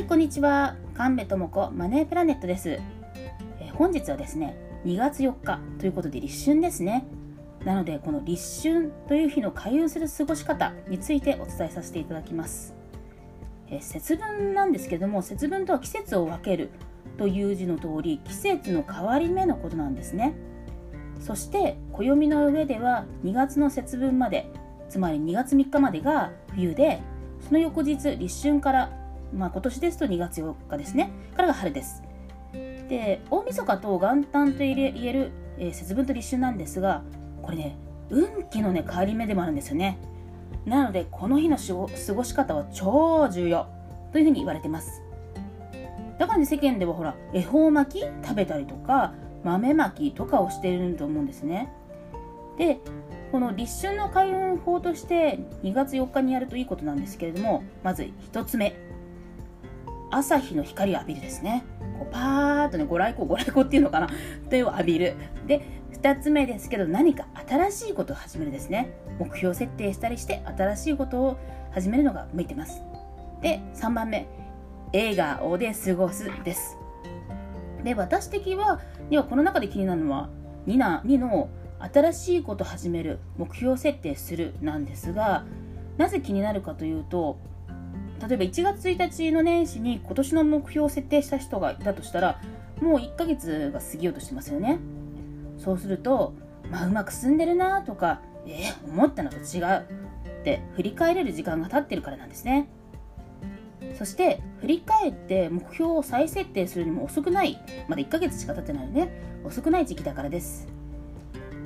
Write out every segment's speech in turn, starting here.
はいこんにちは。神戸智子マネープラネットです、え、本日はですね2月4日ということで立春ですね。なのでこの立春という日の開運する過ごし方についてお伝えさせていただきます、え、節分なんですけども節分とは季節を分けるという字の通り季節の変わり目のことなんですね。そして暦の上では2月の節分までつまり2月3日までが冬でその翌日立春から、まあ、今年ですと2月4日ですね。からが春です。で大晦日と元旦と言える、えー、節分と立春なんですがこれね運気のね変わり目でもあるんですよね。なのでこの日の過ごし方は超重要。というふうに言われてます。だからね世間ではほら恵方巻き食べたりとか豆まきとかをしていると思うんですね。でこの立春の開運法として2月4日にやるといいことなんですけれどもまず1つ目朝日の光を浴びるですね。こうパーッとねご来光ご来光っていうのかな？という浴びる。で2つ目ですけど何か新しいことを始めるですね。目標設定したりして新しいことを始めるのが向いてます。で3番目。笑顔で過ごすです。で私的はではこの中で気になるのは2な2の新しいこと始める目標設定するなんですがなぜ気になるかというと例えば1月1日の年始に今年の目標を設定した人がいたとしたらもう1ヶ月が過ぎようとしてますよね。そうすると、まあ、うまく進んでるなとかえー、思ったのと違うって振り返れる時間が経ってるからなんですね。そして振り返って目標を再設定するにも遅くない。まだ1ヶ月しか経ってないので遅くない時期だからです。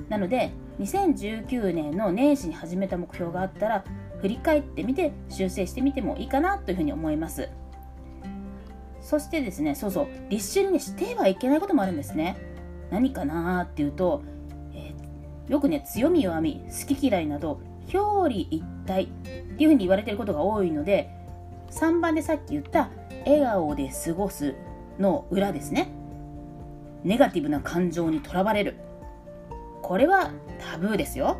なので2019年の年始に始めた目標があったら振り返ってみて修正してみてもいいかなというふうに思います。そしてですねそうそう立春にしてはいけないこともあるんですね。何かなっていうと、えー、よくね強み弱み好き嫌いなど表裏一体っていうふうに言われてることが多いので3番でさっき言った笑顔で過ごすの裏ですね。ネガティブな感情にとらわれる。これはタブーですよ。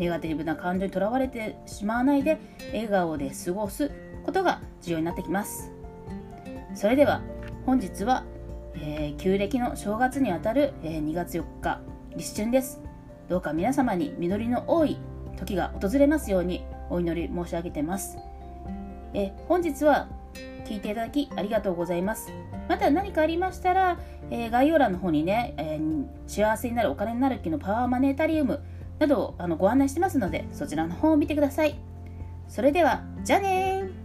ネガティブな感情にとらわれてしまわないで笑顔で過ごすことが重要になってきます。それでは本日は、えー、旧暦の正月にあたる、えー、2月4日立春です。どうか皆様に実りの多い時が訪れますようにお祈り申し上げてます。え本日は聞いていただきありがとうございます。また何かありましたら、えー、概要欄の方にね、えー、幸せになるお金になる気のパワーマネータリウムなどをあのご案内してますので、そちらの方を見てください。それでは、じゃあね